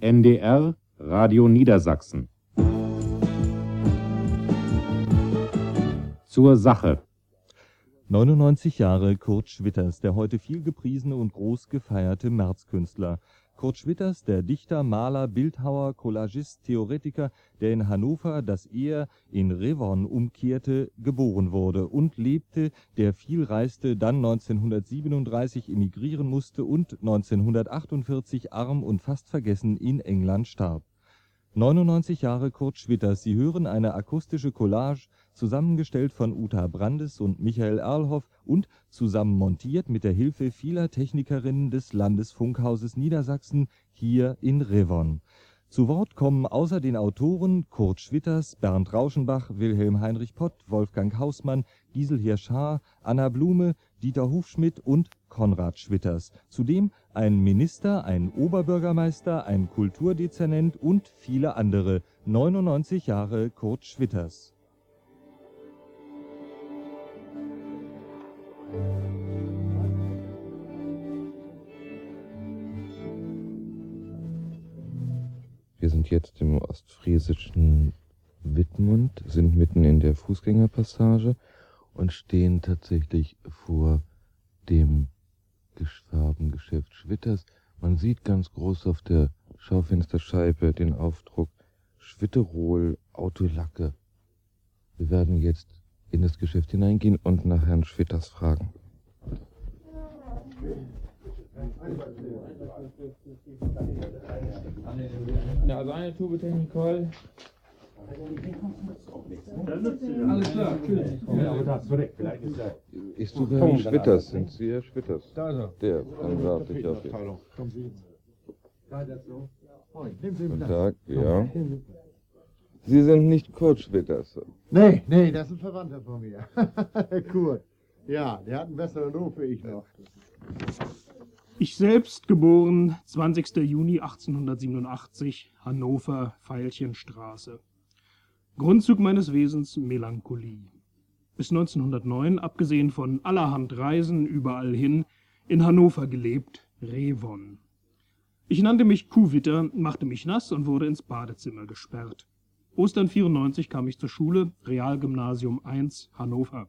NDR Radio Niedersachsen Zur Sache 99 Jahre Kurt Schwitters, der heute viel gepriesene und groß gefeierte Märzkünstler. Kurt Schwitters, der Dichter, Maler, Bildhauer, Collagist, Theoretiker, der in Hannover, das er in Revon umkehrte, geboren wurde und lebte, der viel reiste, dann 1937 emigrieren musste und 1948 arm und fast vergessen in England starb 99 Jahre Kurt Schwitters. Sie hören eine akustische Collage, zusammengestellt von Uta Brandes und Michael Erlhoff und zusammen montiert mit der Hilfe vieler Technikerinnen des Landesfunkhauses Niedersachsen hier in Revon zu Wort kommen außer den Autoren Kurt Schwitters, Bernd Rauschenbach, Wilhelm Heinrich Pott, Wolfgang Hausmann, Gisel Hirsch-Haar, Anna Blume, Dieter Hufschmidt und Konrad Schwitters. Zudem ein Minister, ein Oberbürgermeister, ein Kulturdezernent und viele andere. 99 Jahre Kurt Schwitters. Wir sind jetzt im ostfriesischen Wittmund, sind mitten in der Fußgängerpassage und stehen tatsächlich vor dem Farbengeschäft Schwitters. Man sieht ganz groß auf der Schaufensterscheibe den Aufdruck Schwitterol Autolacke. Wir werden jetzt in das Geschäft hineingehen und nach Herrn Schwitters fragen. Ja, also eine Tube Technikol. Alles klar, natürlich. Ja, aber das direkt, vielleicht ist er. Ich suche Herrn Schwitters. Sind Sie Herr Schwitters? Da ist er. Der, dann warte ich auf ihn. Guten Tag, ja. Sie sind nicht Kurt Schwitters. Nee, nee, das ist ein Verwandter von mir. Kurt. Ja, der hat einen besseren Ruf wie ich noch. Ich selbst geboren 20. Juni 1887, Hannover, Veilchenstraße. Grundzug meines Wesens Melancholie. Bis 1909, abgesehen von allerhand Reisen überall hin, in Hannover gelebt, Revon. Ich nannte mich Kuhwitter, machte mich nass und wurde ins Badezimmer gesperrt. Ostern 94 kam ich zur Schule, Realgymnasium 1, Hannover.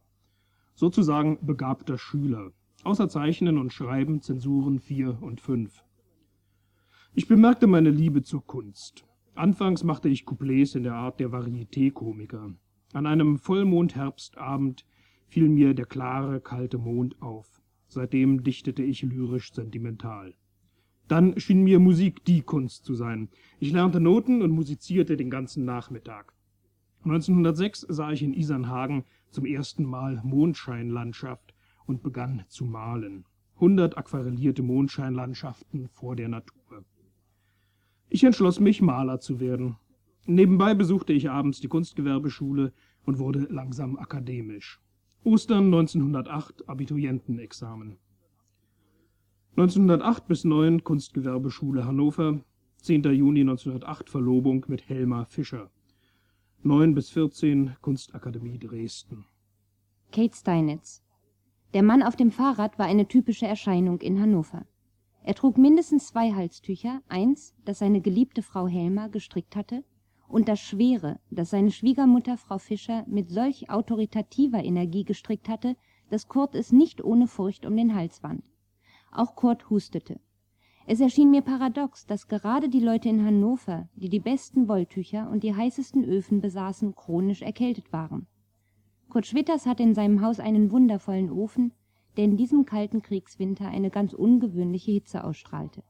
Sozusagen begabter Schüler. Außer Zeichnen und Schreiben Zensuren 4 und 5. Ich bemerkte meine Liebe zur Kunst. Anfangs machte ich Couplets in der Art der Varieté-Komiker. An einem Vollmondherbstabend fiel mir der klare, kalte Mond auf. Seitdem dichtete ich lyrisch sentimental. Dann schien mir Musik die Kunst zu sein. Ich lernte Noten und musizierte den ganzen Nachmittag. 1906 sah ich in Isernhagen zum ersten Mal Mondscheinlandschaft und begann zu malen. Hundert aquarellierte Mondscheinlandschaften vor der Natur. Ich entschloss mich, Maler zu werden. Nebenbei besuchte ich abends die Kunstgewerbeschule und wurde langsam akademisch. Ostern 1908 Abiturientenexamen. 1908 bis 9 Kunstgewerbeschule Hannover, 10. Juni 1908 Verlobung mit Helma Fischer. 9 bis 14 Kunstakademie Dresden. Kate Steinitz. Der Mann auf dem Fahrrad war eine typische Erscheinung in Hannover. Er trug mindestens zwei Halstücher, eins, das seine geliebte Frau Helma gestrickt hatte, und das schwere, das seine Schwiegermutter Frau Fischer mit solch autoritativer Energie gestrickt hatte, dass Kurt es nicht ohne Furcht um den Hals wand. Auch Kurt hustete. Es erschien mir paradox, dass gerade die Leute in Hannover, die die besten Wolltücher und die heißesten Öfen besaßen, chronisch erkältet waren. Kurt Schwitters hatte in seinem Haus einen wundervollen Ofen, der in diesem kalten Kriegswinter eine ganz ungewöhnliche Hitze ausstrahlte.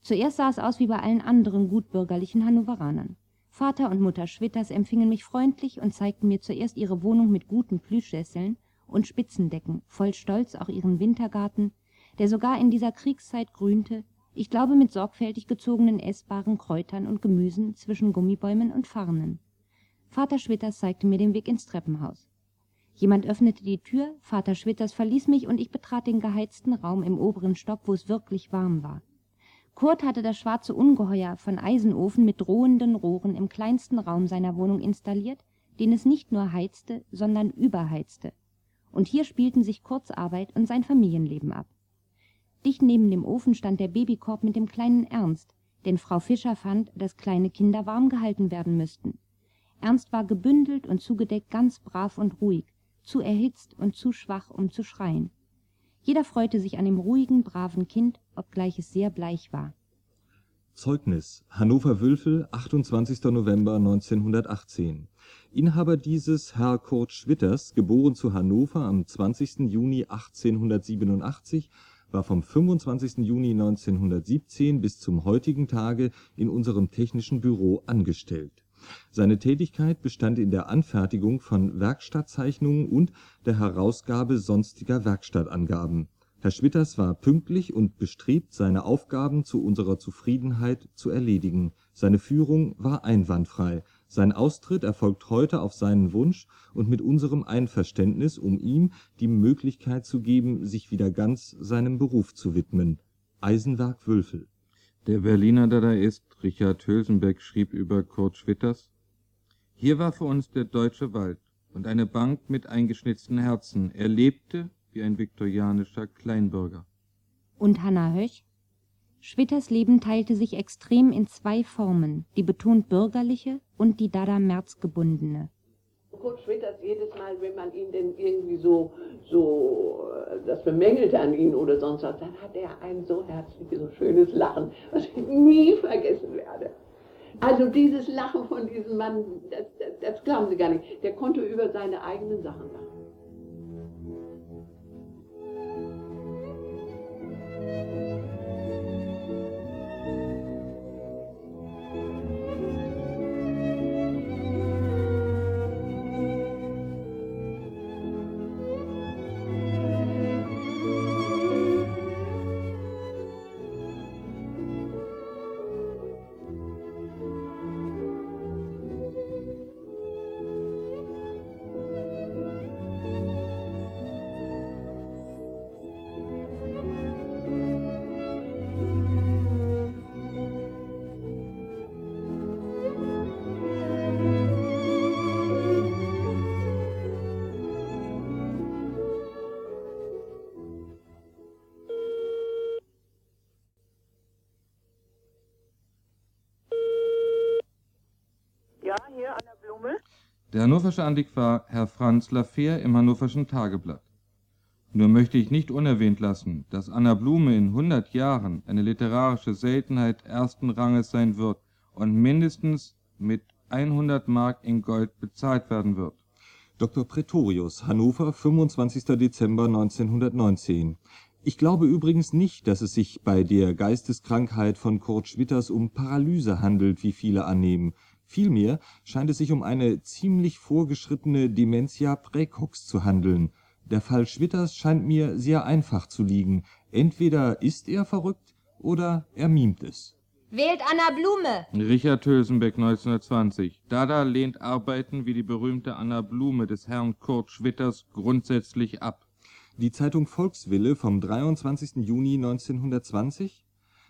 Zuerst sah es aus wie bei allen anderen gutbürgerlichen Hannoveranern. Vater und Mutter Schwitters empfingen mich freundlich und zeigten mir zuerst ihre Wohnung mit guten Plüschsesseln und Spitzendecken, voll Stolz auch ihren Wintergarten, der sogar in dieser Kriegszeit grünte, ich glaube mit sorgfältig gezogenen essbaren Kräutern und Gemüsen zwischen Gummibäumen und Farnen. Vater Schwitters zeigte mir den Weg ins Treppenhaus. Jemand öffnete die Tür, Vater Schwitters verließ mich und ich betrat den geheizten Raum im oberen Stock, wo es wirklich warm war. Kurt hatte das schwarze Ungeheuer von Eisenofen mit drohenden Rohren im kleinsten Raum seiner Wohnung installiert, den es nicht nur heizte, sondern überheizte. Und hier spielten sich Kurts Arbeit und sein Familienleben ab. Dicht neben dem Ofen stand der Babykorb mit dem kleinen Ernst, denn Frau Fischer fand, dass kleine Kinder warm gehalten werden müssten. Ernst war gebündelt und zugedeckt ganz brav und ruhig, zu erhitzt und zu schwach, um zu schreien. Jeder freute sich an dem ruhigen, braven Kind, obgleich es sehr bleich war. Zeugnis Hannover-Wülfel, 28. November 1918 Inhaber dieses Herr Kurt Schwitters, geboren zu Hannover am 20. Juni 1887, war vom 25. Juni 1917 bis zum heutigen Tage in unserem Technischen Büro angestellt. Seine Tätigkeit bestand in der Anfertigung von Werkstattzeichnungen und der Herausgabe sonstiger Werkstattangaben. Herr Schwitters war pünktlich und bestrebt, seine Aufgaben zu unserer Zufriedenheit zu erledigen. Seine Führung war einwandfrei. Sein Austritt erfolgt heute auf seinen Wunsch und mit unserem Einverständnis, um ihm die Möglichkeit zu geben, sich wieder ganz seinem Beruf zu widmen. Eisenwerk Wülfel Der Berliner Dadaist Richard Hülsenbeck schrieb über Kurt Schwitters: Hier war für uns der deutsche Wald und eine Bank mit eingeschnitzten Herzen. Er lebte wie ein viktorianischer Kleinbürger. Und Hannah Höch? Schwitters Leben teilte sich extrem in zwei Formen, die betont bürgerliche und die Dada-Merz gebundene. Kurt Schwitters jedes Mal, wenn man ihn denn irgendwie so, so äh, das bemängelte an ihn oder sonst was, dann hat er ein so herzliches, so schönes Lachen, was ich nie vergessen werde. Also dieses Lachen von diesem Mann, das, das, das glauben Sie gar nicht. Der konnte über seine eigenen Sachen lachen. Ja, Der hannoversche Antiquar Herr Franz Lafayette im Hannoverschen Tageblatt. Nur möchte ich nicht unerwähnt lassen, dass Anna Blume in 100 Jahren eine literarische Seltenheit ersten Ranges sein wird und mindestens mit 100 Mark in Gold bezahlt werden wird. Dr. Pretorius, Hannover, 25. Dezember 1919 Ich glaube übrigens nicht, dass es sich bei der Geisteskrankheit von Kurt Schwitters um Paralyse handelt, wie viele annehmen. Vielmehr scheint es sich um eine ziemlich vorgeschrittene Dementia praecox zu handeln. Der Fall Schwitters scheint mir sehr einfach zu liegen. Entweder ist er verrückt oder er mimt es. Wählt Anna Blume! Richard Hülsenbeck 1920. Dada lehnt Arbeiten wie die berühmte Anna Blume des Herrn Kurt Schwitters grundsätzlich ab. Die Zeitung Volkswille vom 23. Juni 1920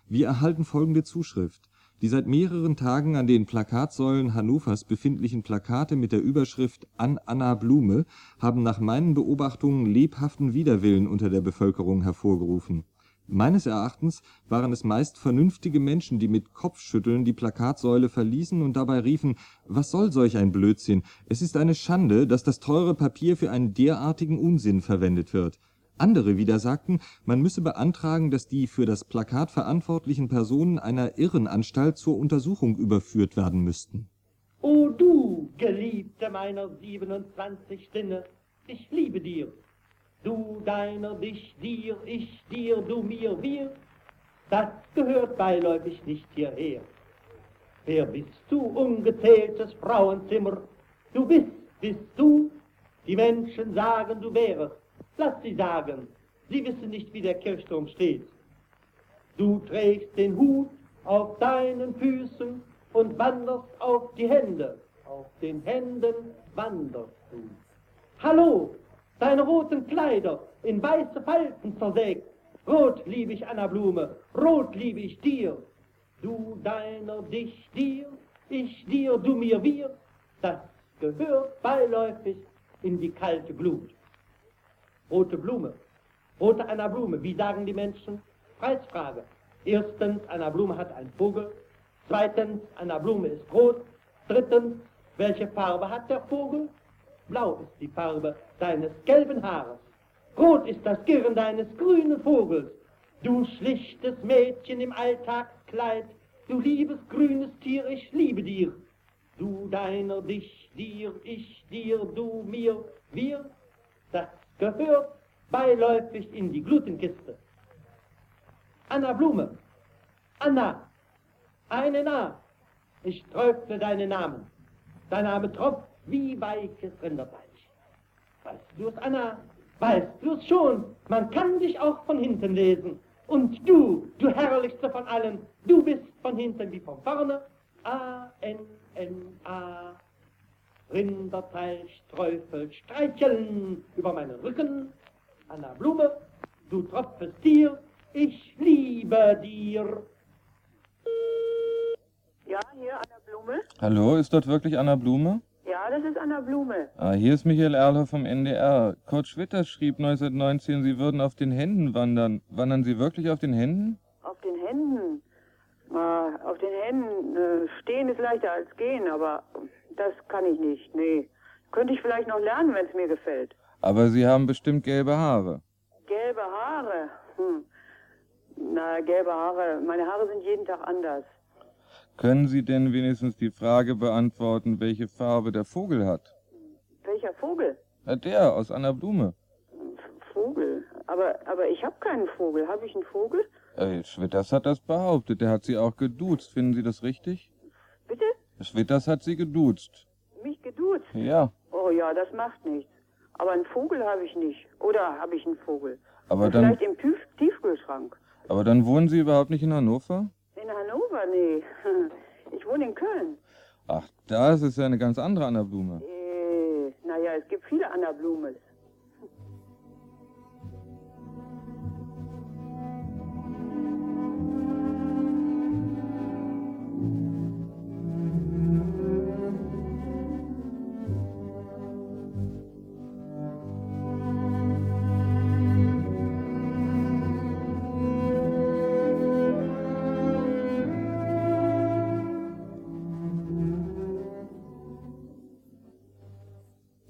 Wir erhalten folgende Zuschrift. Die seit mehreren Tagen an den Plakatsäulen Hannovers befindlichen Plakate mit der Überschrift An Anna Blume haben nach meinen Beobachtungen lebhaften Widerwillen unter der Bevölkerung hervorgerufen. Meines Erachtens waren es meist vernünftige Menschen, die mit Kopfschütteln die Plakatsäule verließen und dabei riefen, was soll solch ein Blödsinn, es ist eine Schande, dass das teure Papier für einen derartigen Unsinn verwendet wird. Andere wieder sagten, man müsse beantragen, dass die für das Plakat verantwortlichen Personen einer Irrenanstalt zur Untersuchung überführt werden müssten. O du, Geliebte meiner 27 Sinne, ich liebe dir. Du deiner, dich dir, ich dir, du mir, wir, das gehört beiläufig nicht hierher. Wer bist du, ungezähltes Frauenzimmer? Du bist, bist du? Die Menschen sagen, du wärest. Lass sie sagen, sie wissen nicht, wie der Kirchturm steht. Du trägst den Hut auf deinen Füßen und wanderst auf die Hände. Auf den Händen wanderst du. Hallo, deine roten Kleider in weiße Falten zersägt. Rot lieb ich Anna Blume, rot lieb ich dir. Du deiner, dich dir, ich dir, du mir, wir. Das gehört beiläufig in die kalte Glut. Rote Blume, rote Anna Blume, wie sagen die Menschen? Preisfrage. Erstens, Anna Blume hat einen Vogel, Zweitens, Anna Blume ist rot. Drittens, welche Farbe hat der Vogel? Blau ist die Farbe deines gelben Haares. Rot ist das Girren deines grünen Vogels. Du schlichtes Mädchen im Alltagskleid, du liebes grünes Tier, ich liebe dir. Du deiner, dich, dir, ich, dir, du, mir, wir, das gehört beiläufig in die Glutenkiste. Anna Blume, Anna, eine Na, ich träufle deinen Namen. Dein Name tropft wie weiches Rinderfleisch. Weißt du es, Anna? Weißt du es schon? Man kann dich auch von hinten lesen. Und du, du herrlichste von allen, du bist von hinten wie von vorne. A-N-N-A. Rinderfleisch, Träufel, streicheln über meinen Rücken. Anna Blume, du tropfest Tier, ich liebe dir. Ja, hier Anna Blume. Hallo, ist dort wirklich Anna Blume? Ja, das ist Anna Blume. Ah, hier ist Michael Erlhoff vom NDR. Kurt Schwitter schrieb 1919, Sie würden auf den Händen wandern. Wandern Sie wirklich auf den Händen? Auf den Händen. Ah, auf den Händen äh, stehen ist leichter als gehen, aber das kann ich nicht. Nee. Könnte ich vielleicht noch lernen, wenn es mir gefällt. Aber Sie haben bestimmt gelbe Haare. Gelbe Haare. Hm. Na, gelbe Haare. Meine Haare sind jeden Tag anders. Können Sie denn wenigstens die Frage beantworten, welche Farbe der Vogel hat? Welcher Vogel? Na, der aus Anna Blume. Vogel. Aber, aber ich habe keinen Vogel. Habe ich einen Vogel? Äh, Schwitters hat das behauptet. Der hat Sie auch geduzt. Finden Sie das richtig? Bitte? Schwitters hat Sie geduzt. Mich geduzt? Ja. Oh ja, das macht nichts. Aber einen Vogel habe ich nicht. Oder habe ich einen Vogel? Aber Und dann, Vielleicht im Tief Tiefkühlschrank. aber dann wohnen Sie überhaupt nicht in Hannover? In Hannover? Nee. Ich wohne in Köln. Ach, das ist ja eine ganz andere Anna Blume. Äh, naja, es gibt viele Anna Blumes.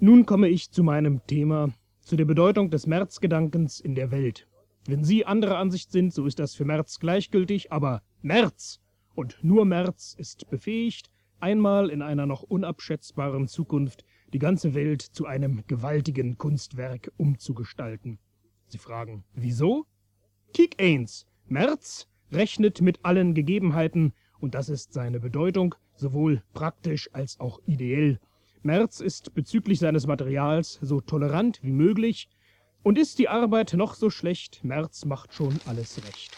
Nun komme ich zu meinem Thema, zu der Bedeutung des Märzgedankens in der Welt. Wenn Sie anderer Ansicht sind, so ist das für Merz gleichgültig, aber Merz und nur Merz ist befähigt, einmal in einer noch unabschätzbaren Zukunft die ganze Welt zu einem gewaltigen Kunstwerk umzugestalten. Sie fragen, wieso? Kiek eins, Merz rechnet mit allen Gegebenheiten, und das ist seine Bedeutung, sowohl praktisch als auch ideell. Merz ist bezüglich seines Materials so tolerant wie möglich, und ist die Arbeit noch so schlecht, Merz macht schon alles recht.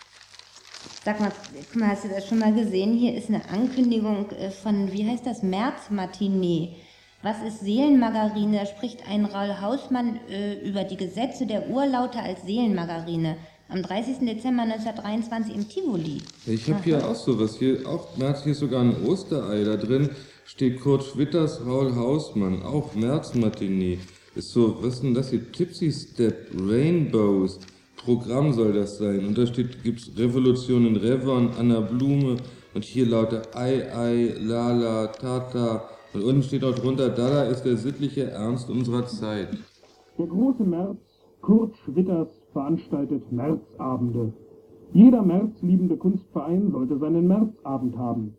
Sag mal, guck mal, hast du das schon mal gesehen? Hier ist eine Ankündigung äh, von, wie heißt das, März-Matinee. Was ist Seelenmargarine? Da spricht ein Raul Hausmann äh, über die Gesetze der Urlaute als Seelenmargarine. Am 30. Dezember 1923 im Tivoli. Ich habe hier auch sowas. Hier auch März, hier ist sogar ein Osterei. Da drin steht Kurt Schwitters, Raul Hausmann, auch März-Matinee. Ist so, was ist denn das hier? Tipsy Step, Rainbows. Programm soll das sein. Und da steht, gibt's Revolution in Revon, Anna Blume und hier lauter Ei, Ei, Lala, Tata. Und unten steht auch drunter, Dada ist der sittliche Ernst unserer Zeit. Der große März, Kurt Schwitters, veranstaltet Märzabende. Jeder märzliebende Kunstverein sollte seinen Märzabend haben.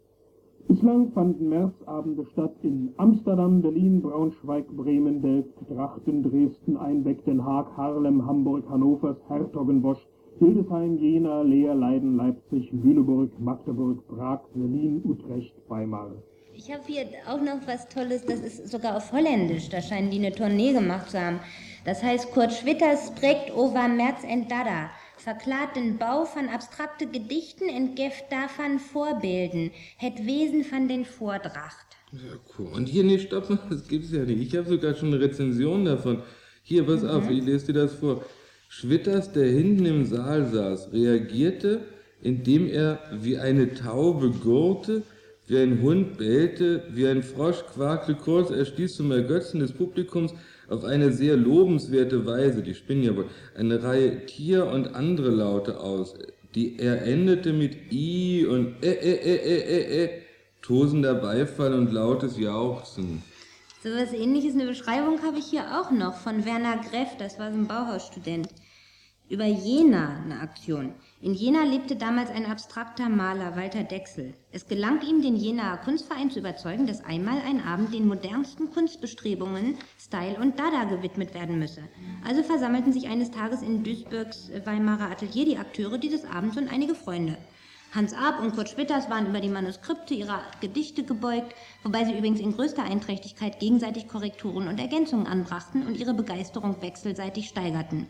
Bislang fanden Märzabende statt in Amsterdam, Berlin, Braunschweig, Bremen, Delft, Drachten, Dresden, Einbeck, Den Haag, Haarlem, Hamburg, Hannovers, Hertogenbosch, Hildesheim, Jena, Leer, Leiden, Leipzig, Lüneburg, Magdeburg, Prag, Berlin, Utrecht, Weimar. Ich habe hier auch noch was Tolles, das ist sogar auf Holländisch, da scheinen die eine Tournee gemacht zu haben. Das heißt, Kurt Schwitter spricht over Merz and Dada, verklart den Bau von abstrakte Gedichten entgeft davon Vorbilden, het Wesen von den Vordracht. Ja, cool. Und hier, nee, stopp mal, das gibt's ja nicht. Ich habe sogar schon eine Rezension davon. Hier, pass Mhm. auf, ich lese dir das vor. Schwitters, der hinten im Saal saß, reagierte, indem er wie eine Taube gurrte, wie ein Hund bellte, wie ein Frosch quakte, kurz, er stieß zum Ergötzen des Publikums auf eine sehr lobenswerte Weise, die spinnen ja wohl, eine Reihe Tier- und andere Laute aus, Die er endete mit I und äh, äh, äh, äh, äh, äh, tosender Beifall und lautes Jauchzen. So was ähnliches, eine Beschreibung habe ich hier auch noch von Werner Greff, das war so ein Bauhausstudent. Über Jena eine Aktion. In Jena lebte damals ein abstrakter Maler, Walter Dexel. Es gelang ihm, den Jenaer Kunstverein zu überzeugen, dass einmal ein Abend den modernsten Kunstbestrebungen, Style und Dada gewidmet werden müsse. Also versammelten sich eines Tages in Duisburgs Weimarer Atelier die Akteure dieses Abends und einige Freunde. Hans Arp und Kurt Schwitters waren über die Manuskripte ihrer Gedichte gebeugt, wobei sie übrigens in größter Einträchtigkeit gegenseitig Korrekturen und Ergänzungen anbrachten und ihre Begeisterung wechselseitig steigerten.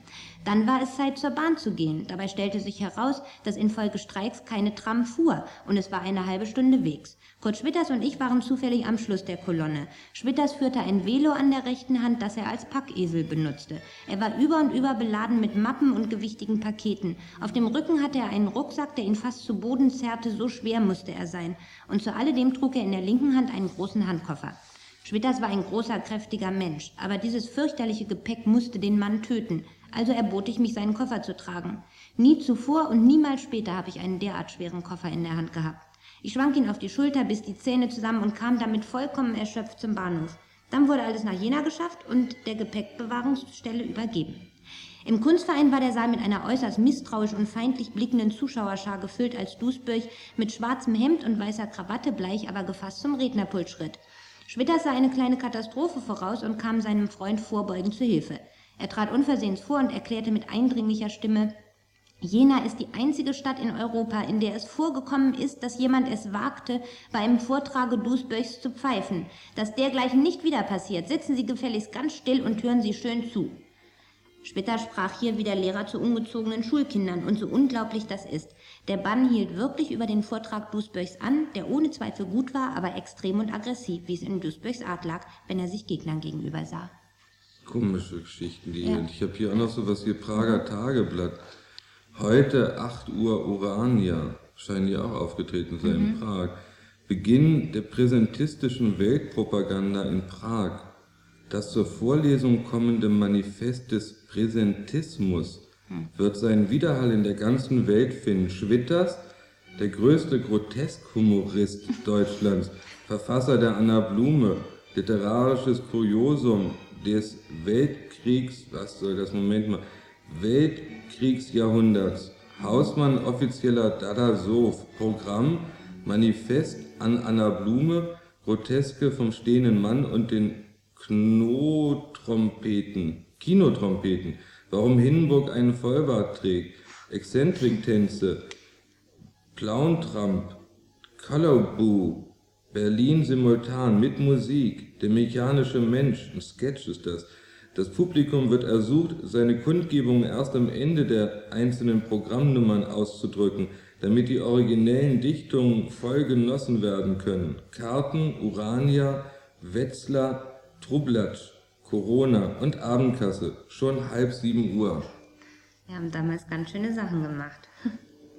Dann war es Zeit, zur Bahn zu gehen. Dabei stellte sich heraus, dass infolge Streiks keine Tram fuhr und es war eine halbe Stunde Wegs. Kurt Schwitters und ich waren zufällig am Schluss der Kolonne. Schwitters führte ein Velo an der rechten Hand, das er als Packesel benutzte. Er war über und über beladen mit Mappen und gewichtigen Paketen. Auf dem Rücken hatte er einen Rucksack, der ihn fast zu Boden zerrte, so schwer musste er sein. Und zu alledem trug er in der linken Hand einen großen Handkoffer. Schwitters war ein großer, kräftiger Mensch, aber dieses fürchterliche Gepäck musste den Mann töten. Also erbot ich mich, seinen Koffer zu tragen. Nie zuvor und niemals später habe ich einen derart schweren Koffer in der Hand gehabt. Ich schwang ihn auf die Schulter, biss die Zähne zusammen und kam damit vollkommen erschöpft zum Bahnhof. Dann wurde alles nach Jena geschafft und der Gepäckbewahrungsstelle übergeben. Im Kunstverein war der Saal mit einer äußerst misstrauisch und feindlich blickenden Zuschauerschar gefüllt, als Duisburg mit schwarzem Hemd und weißer Krawatte bleich, aber gefasst zum Rednerpult schritt. Schwitters sah eine kleine Katastrophe voraus und kam seinem Freund vorbeugend zu Hilfe. Er trat unversehens vor und erklärte mit eindringlicher Stimme, Jena ist die einzige Stadt in Europa, in der es vorgekommen ist, dass jemand es wagte, bei einem Vortrage Duisburgs zu pfeifen. Dass dergleichen nicht wieder passiert, sitzen Sie gefälligst ganz still und hören Sie schön zu. Später sprach hier wie der Lehrer zu ungezogenen Schulkindern, und so unglaublich das ist. Der Bann hielt wirklich über den Vortrag Duisburgs an, der ohne Zweifel gut war, aber extrem und aggressiv, wie es in Duisburgs Art lag, wenn er sich Gegnern gegenüber sah. Komische Geschichten, die. Ja. Und ich habe hier auch noch so was hier, Prager Tageblatt. Heute 8 Uhr Urania, scheinen die auch aufgetreten zu sein in Mhm. Prag. Beginn der präsentistischen Weltpropaganda in Prag. Das zur Vorlesung kommende Manifest des Präsentismus wird seinen Widerhall in der ganzen Welt finden. Schwitters, der größte Groteskhumorist Deutschlands, Verfasser der Anna Blume, literarisches Kuriosum des Weltkriegs, was soll das, Moment mal, Weltkriegsjahrhunderts, Hausmann offizieller Dada Sof, Programm, Manifest an Anna Blume, Groteske vom stehenden Mann und den Knotrompeten, Kinotrompeten, warum Hindenburg einen Vollbart trägt, Exzentriktänze, Plauntramp, Colorboo, Berlin simultan mit Musik, der mechanische Mensch, ein Sketch ist das. Das Publikum wird ersucht, seine Kundgebung erst am Ende der einzelnen Programmnummern auszudrücken, damit die originellen Dichtungen voll genossen werden können. Karten, Urania, Wetzlar, Trublatsch, Corona und Abendkasse, schon halb sieben Uhr. Wir haben damals ganz schöne Sachen gemacht.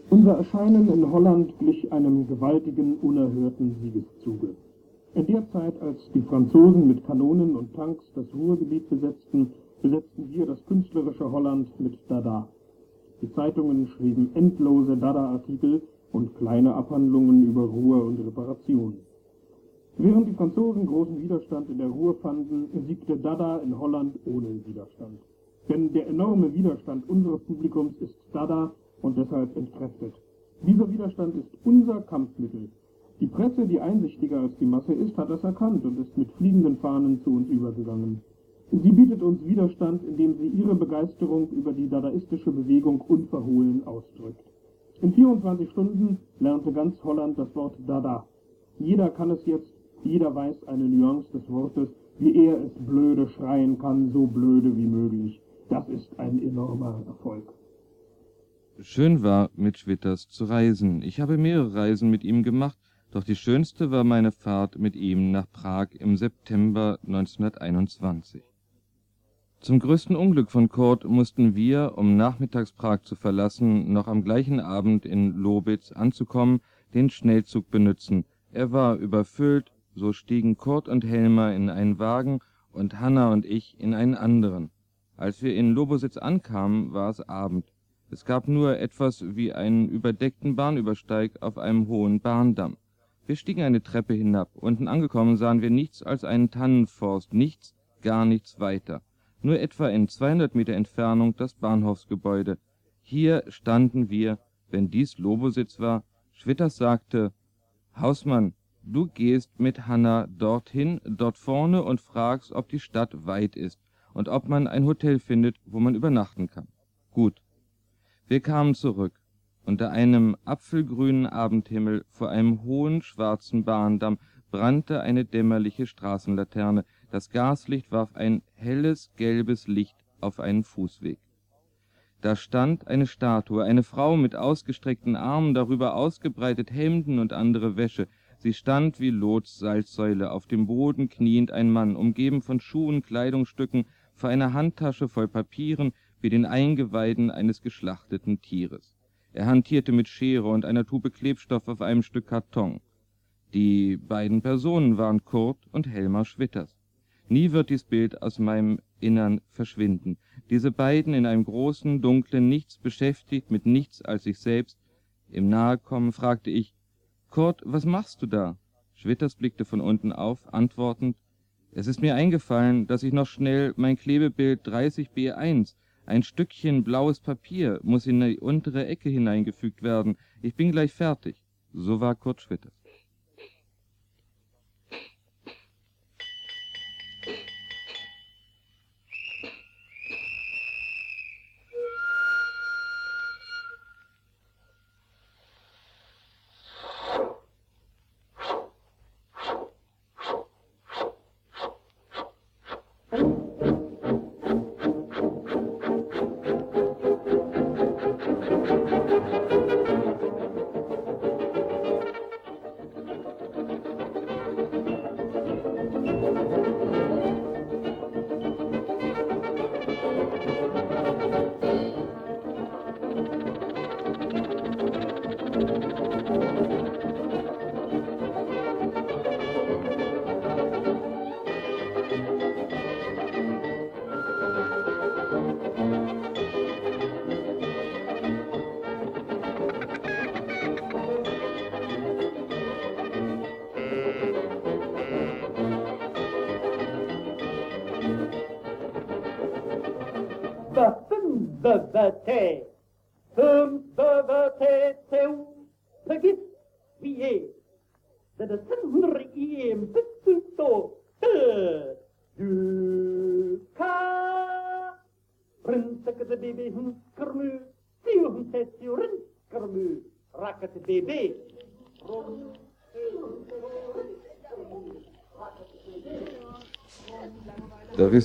Unser Erscheinen in Holland glich einem gewaltigen, unerhörten Siegeszuge. In der Zeit, als die Franzosen mit Kanonen und Tanks das Ruhrgebiet besetzten, besetzten wir das künstlerische Holland mit Dada. Die Zeitungen schrieben endlose Dada-Artikel und kleine Abhandlungen über Ruhr und Reparation. Während die Franzosen großen Widerstand in der Ruhr fanden, siegte Dada in Holland ohne Widerstand. Denn der enorme Widerstand unseres Publikums ist Dada und deshalb entkräftet. Dieser Widerstand ist unser Kampfmittel. Die Presse, die einsichtiger als die Masse ist, hat das erkannt und ist mit fliegenden Fahnen zu uns übergegangen. Sie bietet uns Widerstand, indem sie ihre Begeisterung über die dadaistische Bewegung unverhohlen ausdrückt. In 24 Stunden lernte ganz Holland das Wort Dada. Jeder kann es jetzt, jeder weiß eine Nuance des Wortes, wie er es blöde schreien kann, so blöde wie möglich. Das ist ein enormer Erfolg. Schön war, mit Schwitters zu reisen. Ich habe mehrere Reisen mit ihm gemacht, doch die schönste war meine Fahrt mit ihm nach Prag im September 1921. Zum größten Unglück von Kurt mussten wir, um nachmittags Prag zu verlassen, noch am gleichen Abend in Lobitz anzukommen, den Schnellzug benützen. Er war überfüllt, so stiegen Kurt und Helmer in einen Wagen und Hanna und ich in einen anderen. Als wir in Lobositz ankamen, war es Abend. Es gab nur etwas wie einen überdeckten Bahnübersteig auf einem hohen Bahndamm. Wir stiegen eine Treppe hinab. Unten angekommen sahen wir nichts als einen Tannenforst, nichts, gar nichts weiter. Nur etwa in 200 Meter Entfernung das Bahnhofsgebäude. Hier standen wir, wenn dies Lobositz war. Schwitters sagte, Hausmann, du gehst mit Hanna dorthin, dort vorne und fragst, ob die Stadt weit ist und ob man ein Hotel findet, wo man übernachten kann. Gut. Wir kamen zurück. Unter einem apfelgrünen Abendhimmel vor einem hohen schwarzen Bahndamm brannte eine dämmerliche Straßenlaterne, das Gaslicht warf ein helles gelbes Licht auf einen Fußweg. Da stand eine Statue, eine Frau mit ausgestreckten Armen, darüber ausgebreitet Hemden und andere Wäsche. Sie stand wie Lots Salzsäule, auf dem Boden kniend ein Mann, umgeben von Schuhen, Kleidungsstücken, vor einer Handtasche voll Papieren, wie den Eingeweiden eines geschlachteten Tieres. Er hantierte mit Schere und einer Tube Klebstoff auf einem Stück Karton. Die beiden Personen waren Kurt und Helmar Schwitters. Nie wird dies Bild aus meinem Innern verschwinden. Diese beiden in einem großen, dunklen Nichts beschäftigt mit nichts als sich selbst. Im Nahekommen fragte ich, Kurt, was machst du da? Schwitters blickte von unten auf, antwortend, es ist mir eingefallen, dass ich noch schnell mein Klebebild 30b1 ein Stückchen blaues Papier muss in die untere Ecke hineingefügt werden. Ich bin gleich fertig. So war Kurt Schwitters. Fünfte,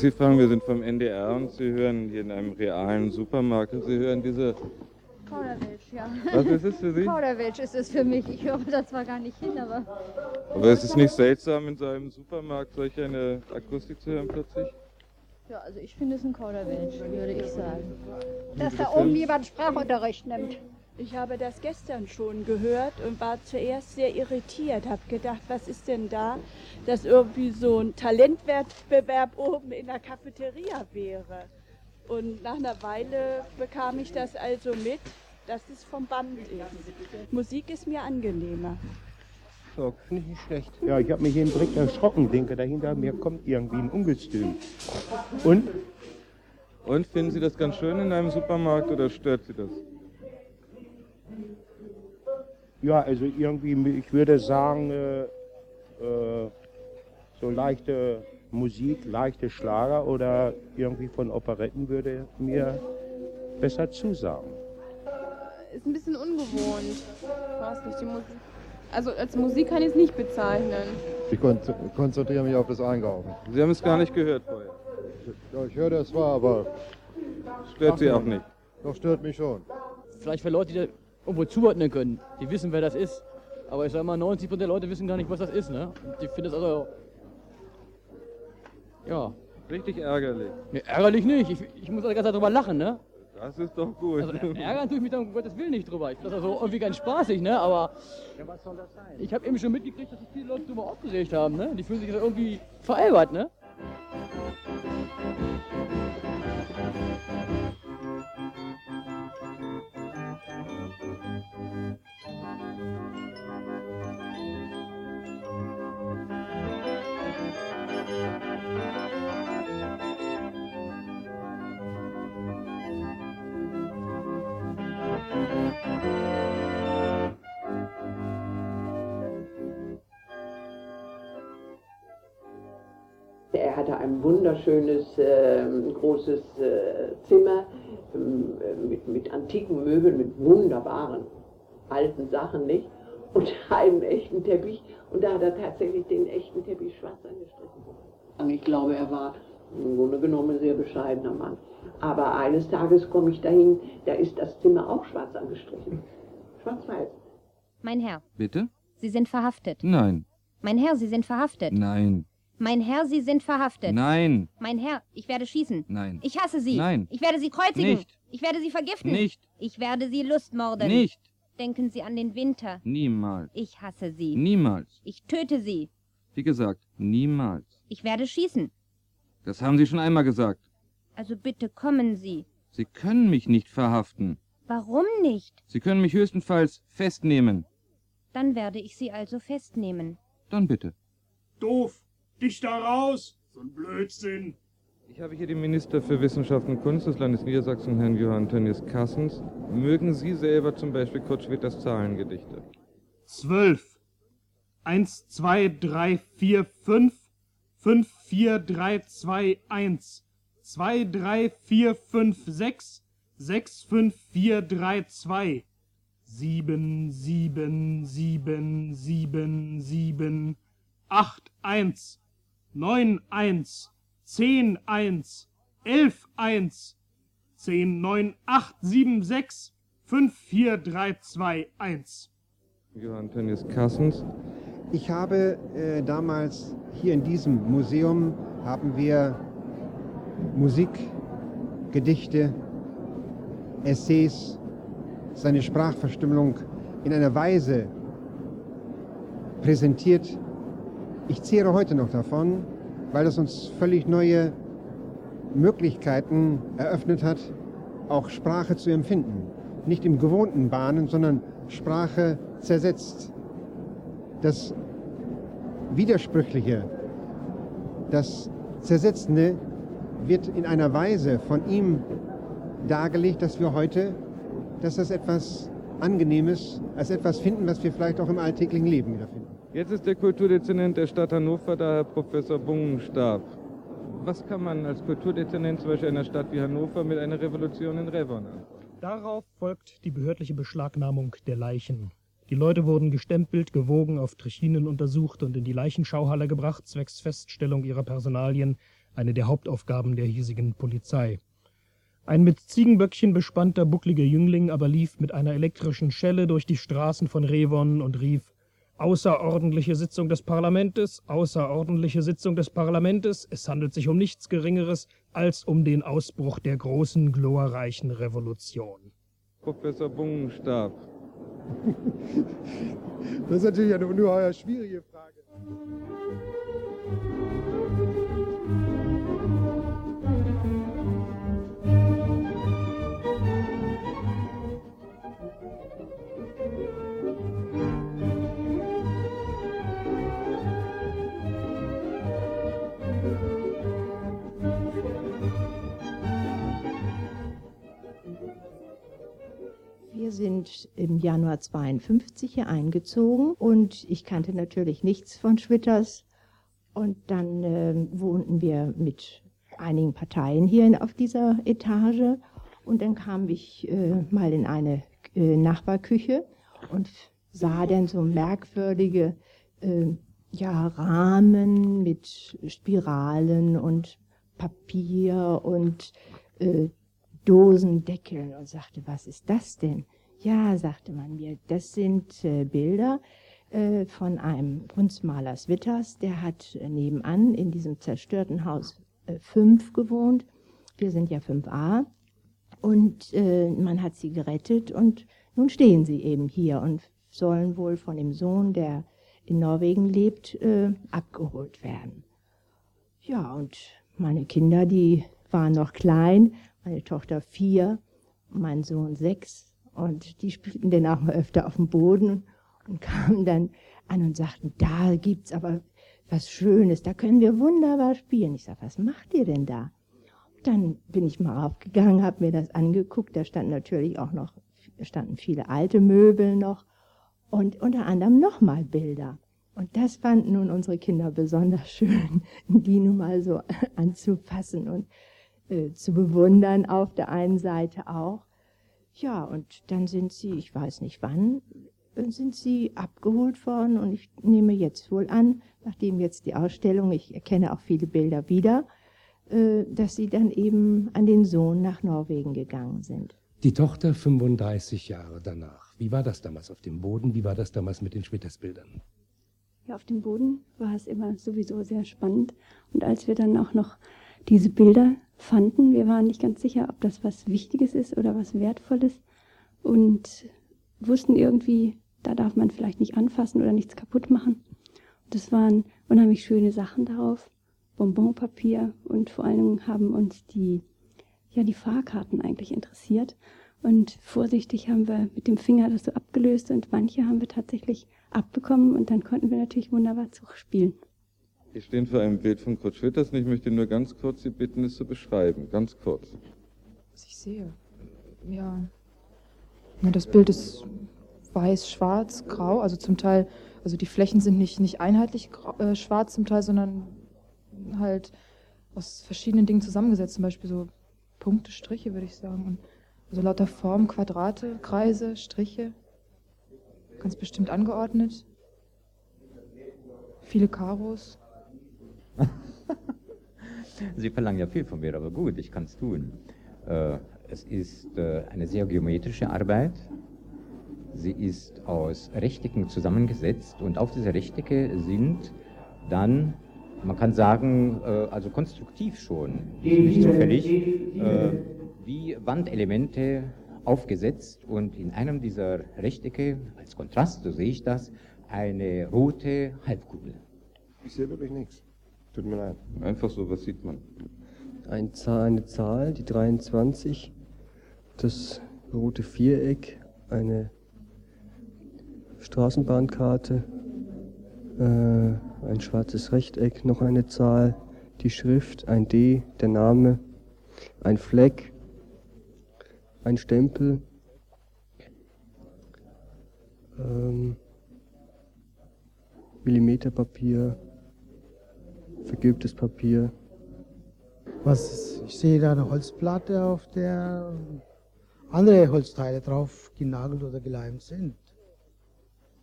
Sie fragen, wir sind vom NDR und Sie hören hier in einem realen Supermarkt und Sie hören diese... Kauderwelsch, ja. Was ist es für Sie? Kauderwelsch ist es für mich. Ich höre da zwar gar nicht hin, aber... Aber ist es nicht seltsam, in so einem Supermarkt solch eine Akustik zu hören plötzlich? Ja, also ich finde es ein Kauderwelsch, würde ich sagen. Dass da oben jemand Sprachunterricht nimmt. Ich habe das gestern schon gehört und war zuerst sehr irritiert, habe gedacht, was ist denn da, dass irgendwie so ein Talentwettbewerb oben in der Cafeteria wäre. Und nach einer Weile bekam ich das also mit, dass es vom Band ist. Musik ist mir angenehmer. So, finde ich nicht schlecht. Ja, ich habe mich eben direkt erschrocken, denke dahinter, mir kommt irgendwie ein Ungestüm. Und? Und finden Sie das ganz schön in einem Supermarkt oder stört Sie das? Ja, also irgendwie, ich würde sagen, äh, äh, so leichte Musik, leichte Schlager oder irgendwie von Operetten würde mir besser zusagen. Ist ein bisschen ungewohnt. Weiß nicht, die Musik. Also als Musik kann ich es nicht bezeichnen. Ich kon konzentriere mich auf das Einkaufen. Sie haben es gar nicht gehört vorher. Ja, ich höre das zwar, aber. Stört Sie auch nicht? Doch, stört mich schon. Vielleicht für Leute, die irgendwo zuordnen können. Die wissen, wer das ist. Aber ich sag mal, 90% der Leute wissen gar nicht, was das ist, ne? Die finden es also. Ja. Richtig ärgerlich. Ne, ärgerlich nicht. Ich, ich muss die ganze Zeit drüber lachen, ne? Das ist doch gut. Also, ärgern tue ich mich dann um Gottes Willen nicht drüber. Ich finde das also irgendwie ganz spaßig, ne? Aber. Ja, was soll das sein? Ich habe eben schon mitgekriegt, dass sich viele Leute drüber aufgeregt haben, ne? Die fühlen sich irgendwie veralbert, ne? Er hatte ein wunderschönes, äh, großes äh, Zimmer ähm, mit, mit antiken Möbeln, mit wunderbaren alten Sachen, nicht? Und einen echten Teppich. Und da hat er tatsächlich den echten Teppich schwarz angestrichen. Ich glaube, er war im Grunde genommen ein sehr bescheidener Mann. Aber eines Tages komme ich dahin, da ist das Zimmer auch schwarz angestrichen. Schwarz-weiß. Mein Herr, Bitte? Sie sind verhaftet. Nein. Mein Herr, Sie sind verhaftet. Nein. Mein Herr, Sie sind verhaftet. Nein. Mein Herr, ich werde schießen. Nein. Ich hasse Sie. Nein. Ich werde Sie kreuzigen. Nicht. Ich werde Sie vergiften. Nicht. Ich werde Sie lustmorden. Nicht. Denken Sie an den Winter. Niemals. Ich hasse Sie. Niemals. Ich töte Sie. Wie gesagt, niemals. Ich werde schießen. Das haben Sie schon einmal gesagt. Also bitte kommen Sie. Sie können mich nicht verhaften. Warum nicht? Sie können mich höchstenfalls festnehmen. Dann werde ich Sie also festnehmen. Dann bitte. Doof! Dich da raus! So ein Blödsinn! Ich habe hier den Minister für Wissenschaft und Kunst des Landes Niedersachsen, Herrn Johann Tönnies Kassens. Mögen Sie selber zum Beispiel Kurt Schwitters Zahlengedichte? Zwölf. Eins, zwei, drei, vier, fünf. Fünf, vier, drei, zwei, eins. Zwei, drei, vier, fünf, sechs. Sechs, fünf, vier, drei, zwei. Sieben, sieben, sieben, sieben, sieben. Acht, eins. Neun, eins. Zehn, eins. Elf, eins. Zehn, neun, acht, sieben, sechs. Fünf, vier, drei, zwei, eins. Johann Tönnies Kassens. Ich habe äh, damals hier in diesem Museum haben wir Musik, Gedichte, Essays, seine Sprachverstümmelung in einer Weise präsentiert. Ich zehre heute noch davon, weil es uns völlig neue Möglichkeiten eröffnet hat, auch Sprache zu empfinden. Nicht im gewohnten Bahnen, sondern Sprache zersetzt. Das Widersprüchliche, das Zersetzende wird in einer Weise von ihm dargelegt, dass wir heute, dass das etwas Angenehmes, als etwas finden, was wir vielleicht auch im alltäglichen Leben wiederfinden. Jetzt ist der Kulturdezernent der Stadt Hannover da, Herr Professor Bungenstab. Was kann man als Kulturdezernent zum Beispiel einer Stadt wie Hannover mit einer Revolution in Revon an? Darauf folgt die behördliche Beschlagnahmung der Leichen. Die Leute wurden gestempelt, gewogen, auf Trichinen untersucht und in die Leichenschauhalle gebracht, zwecks Feststellung ihrer Personalien, eine der Hauptaufgaben der hiesigen Polizei. Ein mit Ziegenböckchen bespannter, buckliger Jüngling aber lief mit einer elektrischen Schelle durch die Straßen von Revon und rief Außerordentliche Sitzung des Parlamentes, außerordentliche Sitzung des Parlamentes, es handelt sich um nichts Geringeres als um den Ausbruch der großen, glorreichen Revolution. Professor Bungenstab. Das ist natürlich eine ungeheuer schwierige Frage. Sind im Januar 52 hier eingezogen und ich kannte natürlich nichts von Schwitters. Und dann äh, wohnten wir mit einigen Parteien hier auf dieser Etage. Und dann kam ich äh, mal in eine äh, Nachbarküche und sah dann so merkwürdige äh, ja, Rahmen mit Spiralen und Papier und äh, Dosendeckeln und sagte, was ist das denn? Ja, sagte man mir, das sind äh, Bilder äh, von einem Kunstmaler Witters, der hat äh, nebenan in diesem zerstörten Haus 5 äh, gewohnt. Wir sind ja 5a. Und äh, man hat sie gerettet und nun stehen sie eben hier und sollen wohl von dem Sohn, der in Norwegen lebt, äh, abgeholt werden. Ja, und meine Kinder, die waren noch klein, meine Tochter vier, mein Sohn sechs. Und die spielten dann auch mal öfter auf dem Boden. und kamen dann an und sagten, da gibt's aber was Schönes, da können wir wunderbar spielen. Ich sag, was macht ihr denn da? Dann bin ich mal aufgegangen, habe mir das angeguckt. Da standen natürlich auch noch standen viele alte Möbel noch und unter anderem nochmal Bilder. Und das fanden nun unsere Kinder besonders schön, die nun mal so anzufassen und äh, zu bewundern auf der einen Seite auch. Ja, und dann sind sie, ich weiß nicht wann, sind sie abgeholt worden und ich nehme jetzt wohl an, nachdem jetzt die Ausstellung, ich erkenne auch viele Bilder wieder, äh, dass sie dann eben an den Sohn nach Norwegen gegangen sind. Die Tochter 35 Jahre danach. Wie war das damals auf dem Boden? Wie war das damals mit den Schwitters-Bildern? Ja, auf dem Boden war es immer sowieso sehr spannend. Und als wir dann auch noch diese Bilder fanden, wir waren nicht ganz sicher, ob das was Wichtiges ist oder was Wertvolles und wussten irgendwie, da darf man vielleicht nicht anfassen oder nichts kaputt machen. Und das waren unheimlich schöne Sachen darauf, Bonbonpapier und vor allen Dingen haben uns die, ja, die Fahrkarten eigentlich interessiert. Und vorsichtig haben wir mit dem Finger das so abgelöst und manche haben wir tatsächlich abbekommen und dann konnten wir natürlich wunderbar Zug spielen. Wir stehen vor einem Bild von Kurt Schwitters und ich möchte nur ganz kurz Sie bitten, es zu beschreiben. Ganz kurz. Was ich sehe. Ja. ja das Bild ist weiß, schwarz, grau. Also zum Teil, also die Flächen sind nicht, nicht einheitlich äh, schwarz zum Teil, sondern halt aus verschiedenen Dingen zusammengesetzt. Zum Beispiel so Punkte, Striche, würde ich sagen. Und also lauter Formen, Quadrate, Kreise, Striche ganz bestimmt angeordnet. Viele Karos. Sie verlangen ja viel von mir, aber gut, ich kann es tun. Äh, es ist äh, eine sehr geometrische Arbeit. Sie ist aus Rechtecken zusammengesetzt und auf diese Rechtecke sind dann, man kann sagen, äh, also konstruktiv schon, nicht zufällig, äh, wie Wandelemente aufgesetzt und in einem dieser Rechtecke, als Kontrast, so sehe ich das, eine rote Halbkugel. Ich sehe wirklich nichts. Tut mir leid. Einfach so, was sieht man? Ein Zahl, eine Zahl, die 23, das rote Viereck, eine Straßenbahnkarte, äh, ein schwarzes Rechteck, noch eine Zahl, die Schrift, ein D, der Name, ein Fleck, ein Stempel, ähm, Millimeterpapier, vergilbtes Papier. Was ich sehe da eine Holzplatte, auf der andere Holzteile drauf genagelt oder geleimt sind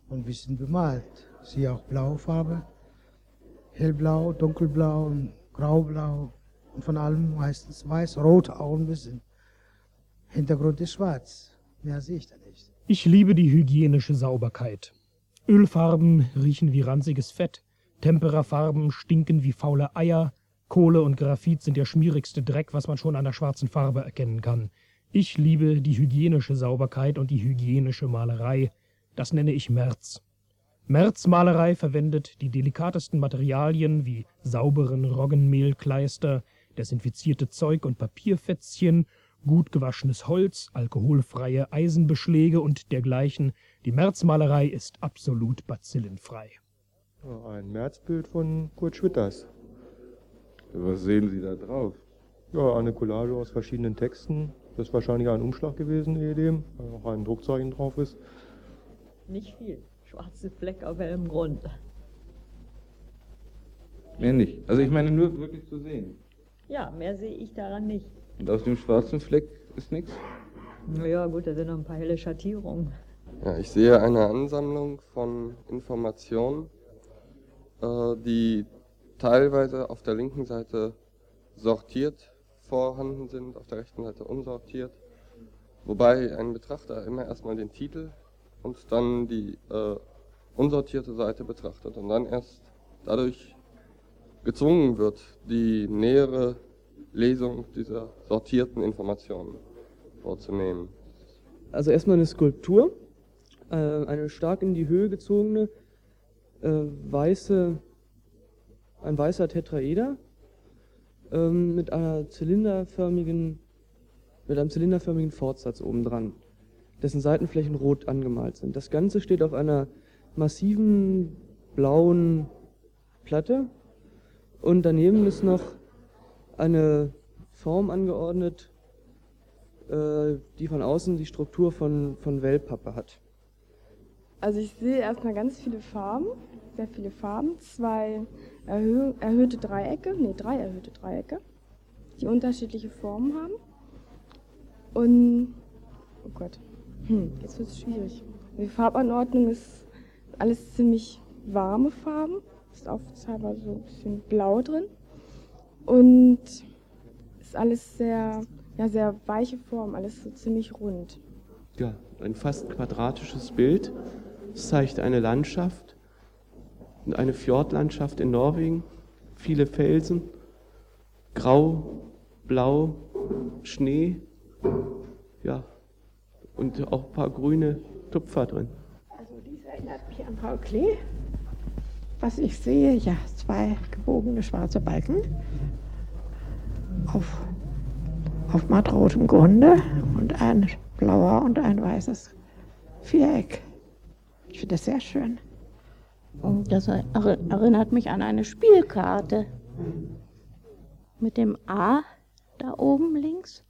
und ein bisschen bemalt. Ich sehe auch Blaufarbe, hellblau, dunkelblau, graublau und von allem meistens weiß, rot auch ein bisschen. Hintergrund ist schwarz. Mehr sehe ich da nicht. Ich liebe die hygienische Sauberkeit. Ölfarben riechen wie ranziges Fett, Temperafarben stinken wie faule Eier, Kohle und Graphit sind der schmierigste Dreck, was man schon an der schwarzen Farbe erkennen kann. Ich liebe die hygienische Sauberkeit und die hygienische Malerei. Das nenne ich Merz. Märzmalerei verwendet die delikatesten Materialien wie sauberen Roggenmehlkleister, desinfizierte Zeug- und Papierfätzchen gut gewaschenes Holz, alkoholfreie Eisenbeschläge und dergleichen. Die Märzmalerei ist absolut bazillenfrei. Ein Märzbild von Kurt Schwitters. Was sehen Sie da drauf? Ja, eine Collage aus verschiedenen Texten. Das ist wahrscheinlich ein Umschlag gewesen, ehedem, weil auch ein Druckzeichen drauf ist. Nicht viel. Schwarze Fleck auf hellem Grund. Mehr nicht. Also ich meine nur wirklich zu sehen. Ja, mehr sehe ich daran nicht. Und aus dem schwarzen Fleck ist nichts? Ja, gut, da sind noch ein paar helle Schattierungen. Ja, ich sehe eine Ansammlung von Informationen, die teilweise auf der linken Seite sortiert vorhanden sind, auf der rechten Seite unsortiert. Wobei ein Betrachter immer erstmal den Titel und dann die äh, unsortierte Seite betrachtet und dann erst dadurch gezwungen wird, die nähere Lesung dieser sortierten Informationen vorzunehmen. Also erstmal eine Skulptur, äh, eine stark in die Höhe gezogene äh, weiße, ein weißer Tetraeder ähm, mit einer zylinderförmigen, mit einem zylinderförmigen Fortsatz obendran, dessen Seitenflächen rot angemalt sind. Das Ganze steht auf einer massiven blauen Platte und daneben ist noch eine Form angeordnet, äh, die von außen die Struktur von, von Wellpappe hat. Also ich sehe erstmal ganz viele Farben, sehr viele Farben, zwei erhö erhöhte Dreiecke, nee, drei erhöhte Dreiecke, die unterschiedliche Formen haben. Und, oh Gott, hm, jetzt wird es schwierig. Die Farbanordnung ist alles ziemlich warme Farben, ist auch teilweise so ein bisschen blau drin. Und ist alles sehr, ja, sehr weiche Form, alles so ziemlich rund. Ja, ein fast quadratisches Bild. Es zeigt eine Landschaft, eine Fjordlandschaft in Norwegen, viele Felsen, grau, blau, Schnee, ja, und auch ein paar grüne Tupfer drin. Also dies erinnert mich an Paul Klee. Was ich sehe, ja, zwei gebogene schwarze Balken auf, auf mattrotem Grunde und ein blauer und ein weißes Viereck. Ich finde das sehr schön. Und das erinnert mich an eine Spielkarte mit dem A da oben links.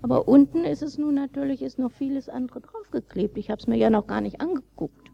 Aber unten ist es nun natürlich ist noch vieles andere draufgeklebt. Ich habe es mir ja noch gar nicht angeguckt.